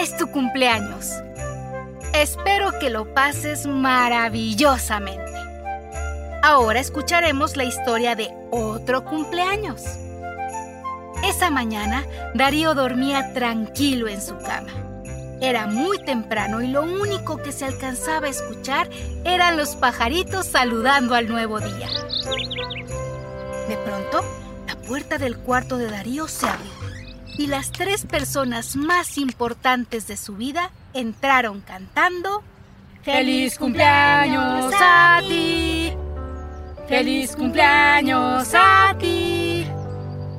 Es tu cumpleaños? Espero que lo pases maravillosamente. Ahora escucharemos la historia de otro cumpleaños. Esa mañana, Darío dormía tranquilo en su cama. Era muy temprano y lo único que se alcanzaba a escuchar eran los pajaritos saludando al nuevo día. De pronto, la puerta del cuarto de Darío se abrió y las tres personas más importantes de su vida entraron cantando ¡Feliz cumpleaños a ti! ¡Feliz cumpleaños a ti!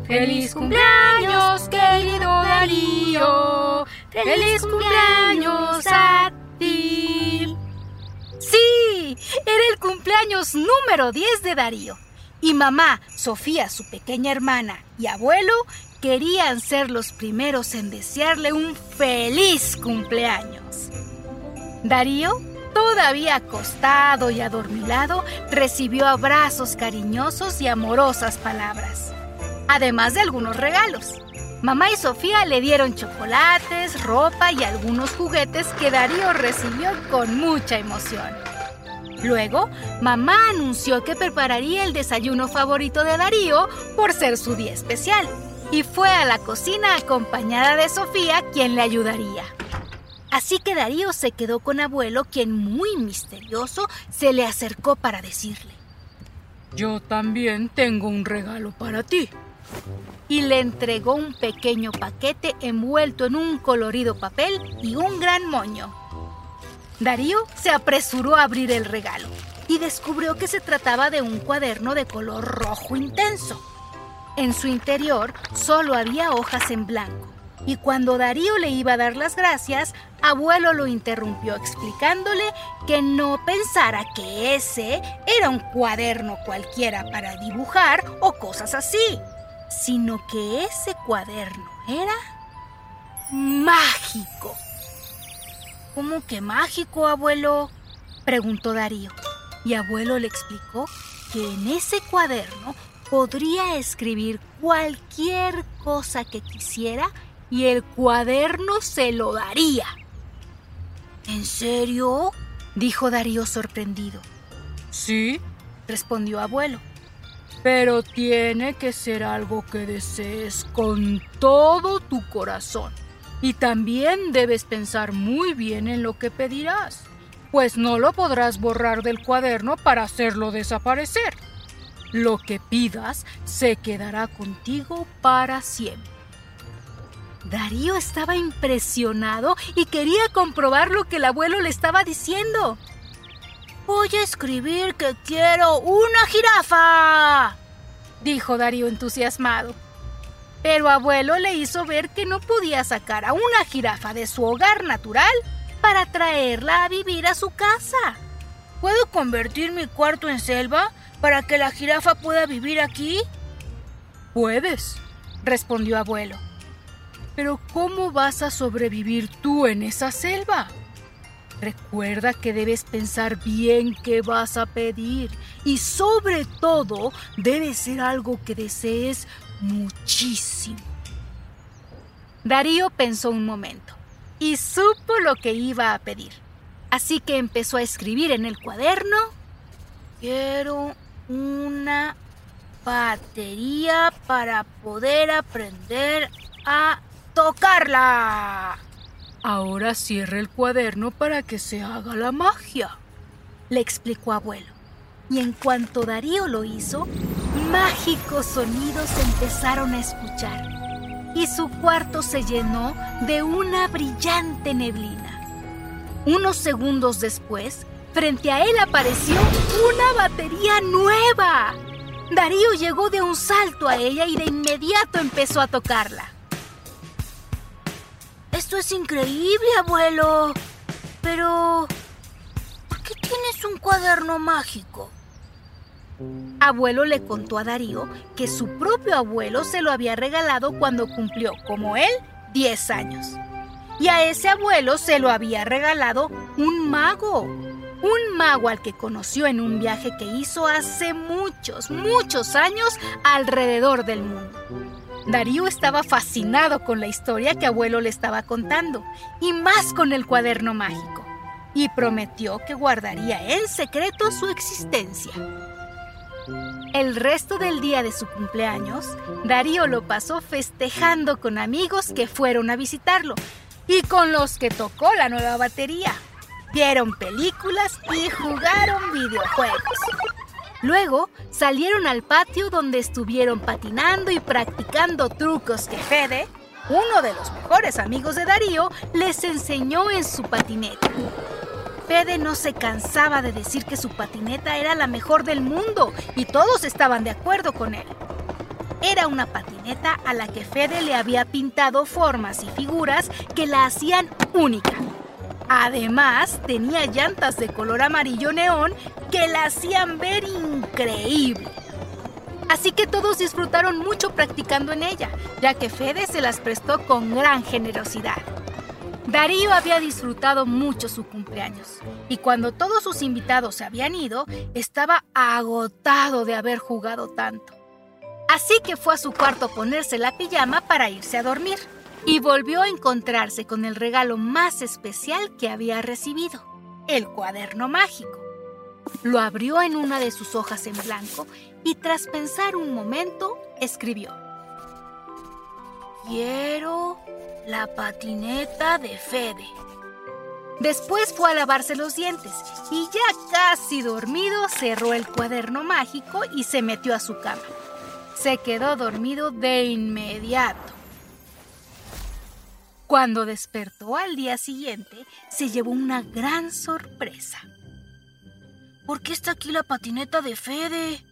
¡Feliz cumpleaños, querido Darío! ¡Feliz cumpleaños a ti! ¡Sí! Era el cumpleaños número 10 de Darío. Y mamá, Sofía, su pequeña hermana, y abuelo querían ser los primeros en desearle un feliz cumpleaños. Darío, todavía acostado y adormilado, recibió abrazos cariñosos y amorosas palabras, además de algunos regalos. Mamá y Sofía le dieron chocolates, ropa y algunos juguetes que Darío recibió con mucha emoción. Luego, mamá anunció que prepararía el desayuno favorito de Darío por ser su día especial y fue a la cocina acompañada de Sofía, quien le ayudaría. Así que Darío se quedó con abuelo, quien muy misterioso se le acercó para decirle, Yo también tengo un regalo para ti. Y le entregó un pequeño paquete envuelto en un colorido papel y un gran moño. Darío se apresuró a abrir el regalo y descubrió que se trataba de un cuaderno de color rojo intenso. En su interior solo había hojas en blanco. Y cuando Darío le iba a dar las gracias, abuelo lo interrumpió explicándole que no pensara que ese era un cuaderno cualquiera para dibujar o cosas así, sino que ese cuaderno era mágico. ¿Cómo que mágico, abuelo? preguntó Darío. Y abuelo le explicó que en ese cuaderno podría escribir cualquier cosa que quisiera y el cuaderno se lo daría. ¿En serio? dijo Darío sorprendido. Sí, respondió abuelo. Pero tiene que ser algo que desees con todo tu corazón. Y también debes pensar muy bien en lo que pedirás, pues no lo podrás borrar del cuaderno para hacerlo desaparecer. Lo que pidas se quedará contigo para siempre. Darío estaba impresionado y quería comprobar lo que el abuelo le estaba diciendo. Voy a escribir que quiero una jirafa, dijo Darío entusiasmado. Pero abuelo le hizo ver que no podía sacar a una jirafa de su hogar natural para traerla a vivir a su casa. ¿Puedo convertir mi cuarto en selva para que la jirafa pueda vivir aquí? Puedes, respondió abuelo. Pero ¿cómo vas a sobrevivir tú en esa selva? Recuerda que debes pensar bien qué vas a pedir y sobre todo debe ser algo que desees muchísimo. Darío pensó un momento y supo lo que iba a pedir. Así que empezó a escribir en el cuaderno, quiero una batería para poder aprender a tocarla. Ahora cierra el cuaderno para que se haga la magia, le explicó abuelo. Y en cuanto Darío lo hizo, mágicos sonidos empezaron a escuchar y su cuarto se llenó de una brillante neblina. Unos segundos después, frente a él apareció una batería nueva. Darío llegó de un salto a ella y de inmediato empezó a tocarla. Esto es increíble, abuelo. Pero... ¿Por qué tienes un cuaderno mágico? Abuelo le contó a Darío que su propio abuelo se lo había regalado cuando cumplió, como él, 10 años. Y a ese abuelo se lo había regalado un mago. Un mago al que conoció en un viaje que hizo hace muchos, muchos años alrededor del mundo. Darío estaba fascinado con la historia que abuelo le estaba contando, y más con el cuaderno mágico, y prometió que guardaría en secreto su existencia. El resto del día de su cumpleaños, Darío lo pasó festejando con amigos que fueron a visitarlo y con los que tocó la nueva batería. Vieron películas y jugaron videojuegos. Luego salieron al patio donde estuvieron patinando y practicando trucos que Fede, uno de los mejores amigos de Darío, les enseñó en su patineta. Fede no se cansaba de decir que su patineta era la mejor del mundo y todos estaban de acuerdo con él. Era una patineta a la que Fede le había pintado formas y figuras que la hacían única. Además, tenía llantas de color amarillo neón que la hacían ver increíble. Así que todos disfrutaron mucho practicando en ella, ya que Fede se las prestó con gran generosidad. Darío había disfrutado mucho su cumpleaños y cuando todos sus invitados se habían ido, estaba agotado de haber jugado tanto. Así que fue a su cuarto a ponerse la pijama para irse a dormir y volvió a encontrarse con el regalo más especial que había recibido, el cuaderno mágico. Lo abrió en una de sus hojas en blanco y tras pensar un momento, escribió. Quiero la patineta de Fede. Después fue a lavarse los dientes y ya casi dormido cerró el cuaderno mágico y se metió a su cama. Se quedó dormido de inmediato. Cuando despertó al día siguiente, se llevó una gran sorpresa. ¿Por qué está aquí la patineta de Fede?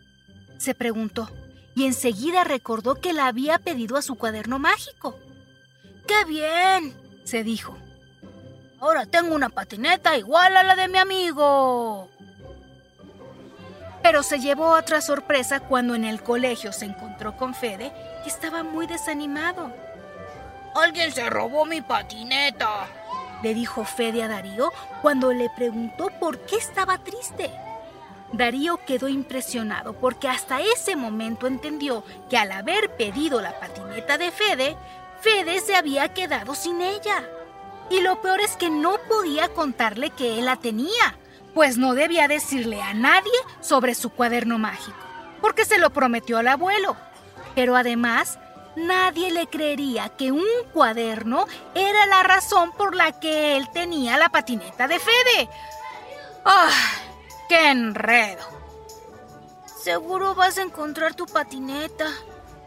se preguntó, y enseguida recordó que la había pedido a su cuaderno mágico. ¡Qué bien! se dijo. Ahora tengo una patineta igual a la de mi amigo. Pero se llevó otra sorpresa cuando en el colegio se encontró con Fede, que estaba muy desanimado. Alguien se robó mi patineta, le dijo Fede a Darío cuando le preguntó por qué estaba triste. Darío quedó impresionado porque hasta ese momento entendió que al haber pedido la patineta de Fede, Fede se había quedado sin ella. Y lo peor es que no podía contarle que él la tenía, pues no debía decirle a nadie sobre su cuaderno mágico, porque se lo prometió al abuelo. Pero además, nadie le creería que un cuaderno era la razón por la que él tenía la patineta de Fede. ¡Ah! ¡Qué enredo! Seguro vas a encontrar tu patineta,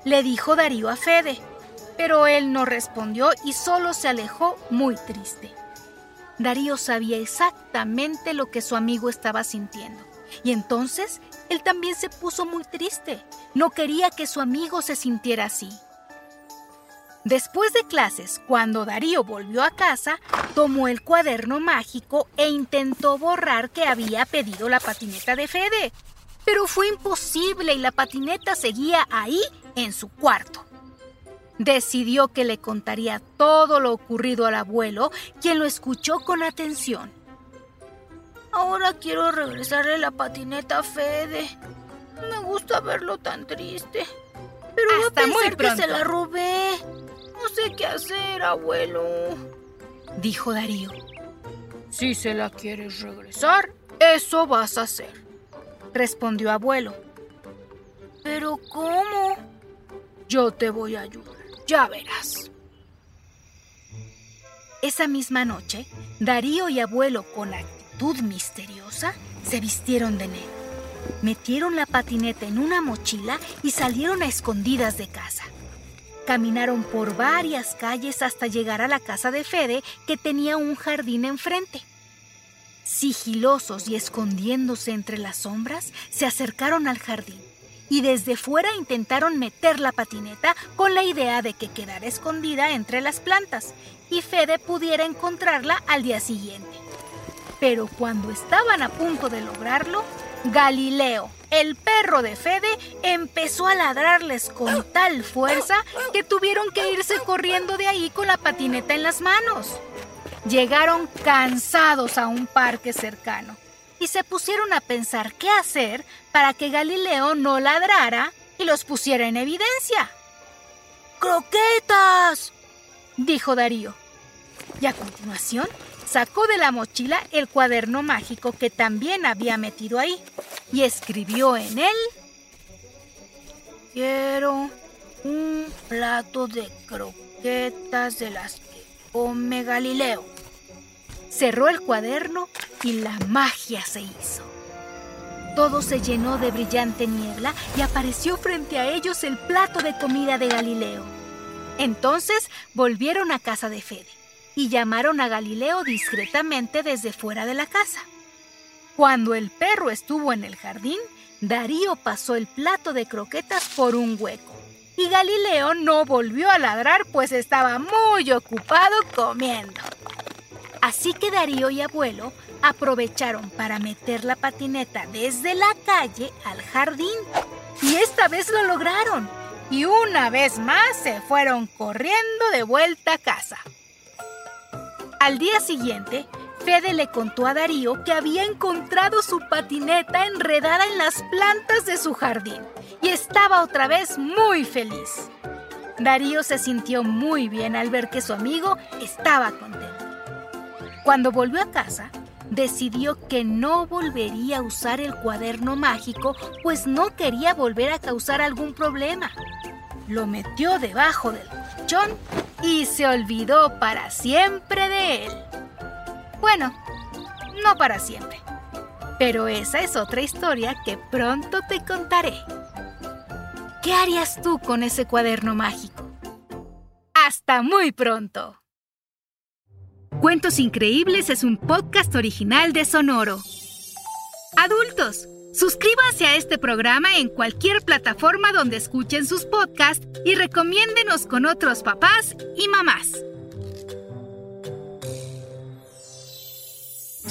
le dijo Darío a Fede, pero él no respondió y solo se alejó muy triste. Darío sabía exactamente lo que su amigo estaba sintiendo, y entonces él también se puso muy triste. No quería que su amigo se sintiera así. Después de clases, cuando Darío volvió a casa, tomó el cuaderno mágico e intentó borrar que había pedido la patineta de Fede. Pero fue imposible y la patineta seguía ahí en su cuarto. Decidió que le contaría todo lo ocurrido al abuelo, quien lo escuchó con atención. Ahora quiero regresarle la patineta a Fede. Me gusta verlo tan triste. Pero a Hasta muy pensar que se la robé. No sé qué hacer, abuelo. Dijo Darío. Si se la quieres regresar, eso vas a hacer. Respondió abuelo. ¿Pero cómo? Yo te voy a ayudar. Ya verás. Esa misma noche, Darío y abuelo, con actitud misteriosa, se vistieron de negro. Metieron la patineta en una mochila y salieron a escondidas de casa. Caminaron por varias calles hasta llegar a la casa de Fede, que tenía un jardín enfrente. Sigilosos y escondiéndose entre las sombras, se acercaron al jardín y desde fuera intentaron meter la patineta con la idea de que quedara escondida entre las plantas y Fede pudiera encontrarla al día siguiente. Pero cuando estaban a punto de lograrlo, Galileo, el perro de Fede, empezó a ladrarles con tal fuerza que tuvieron que irse corriendo de ahí con la patineta en las manos. Llegaron cansados a un parque cercano y se pusieron a pensar qué hacer para que Galileo no ladrara y los pusiera en evidencia. ¡Croquetas! dijo Darío. Y a continuación sacó de la mochila el cuaderno mágico que también había metido ahí y escribió en él Quiero un plato de croquetas de las que come Galileo. cerró el cuaderno y la magia se hizo. Todo se llenó de brillante niebla y apareció frente a ellos el plato de comida de Galileo. Entonces volvieron a casa de Fede y llamaron a Galileo discretamente desde fuera de la casa. Cuando el perro estuvo en el jardín, Darío pasó el plato de croquetas por un hueco y Galileo no volvió a ladrar pues estaba muy ocupado comiendo. Así que Darío y abuelo aprovecharon para meter la patineta desde la calle al jardín. Y esta vez lo lograron. Y una vez más se fueron corriendo de vuelta a casa. Al día siguiente, Fede le contó a Darío que había encontrado su patineta enredada en las plantas de su jardín y estaba otra vez muy feliz. Darío se sintió muy bien al ver que su amigo estaba contento. Cuando volvió a casa, decidió que no volvería a usar el cuaderno mágico, pues no quería volver a causar algún problema. Lo metió debajo del colchón y se olvidó para siempre de él. Bueno, no para siempre. Pero esa es otra historia que pronto te contaré. ¿Qué harías tú con ese cuaderno mágico? Hasta muy pronto. Cuentos Increíbles es un podcast original de Sonoro. Adultos, suscríbanse a este programa en cualquier plataforma donde escuchen sus podcasts y recomiéndenos con otros papás y mamás.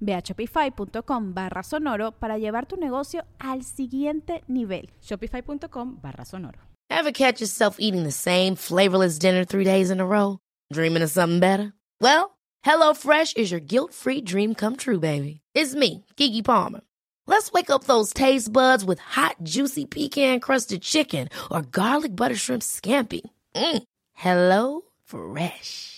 Ve a shopify.com barra sonoro para llevar tu negocio al siguiente nivel. Shopify.com barra sonoro. Ever catch yourself eating the same flavorless dinner three days in a row? Dreaming of something better? Well, HelloFresh is your guilt-free dream come true, baby. It's me, Kiki Palmer. Let's wake up those taste buds with hot, juicy pecan crusted chicken or garlic butter shrimp scampi. Mm. Hello Fresh.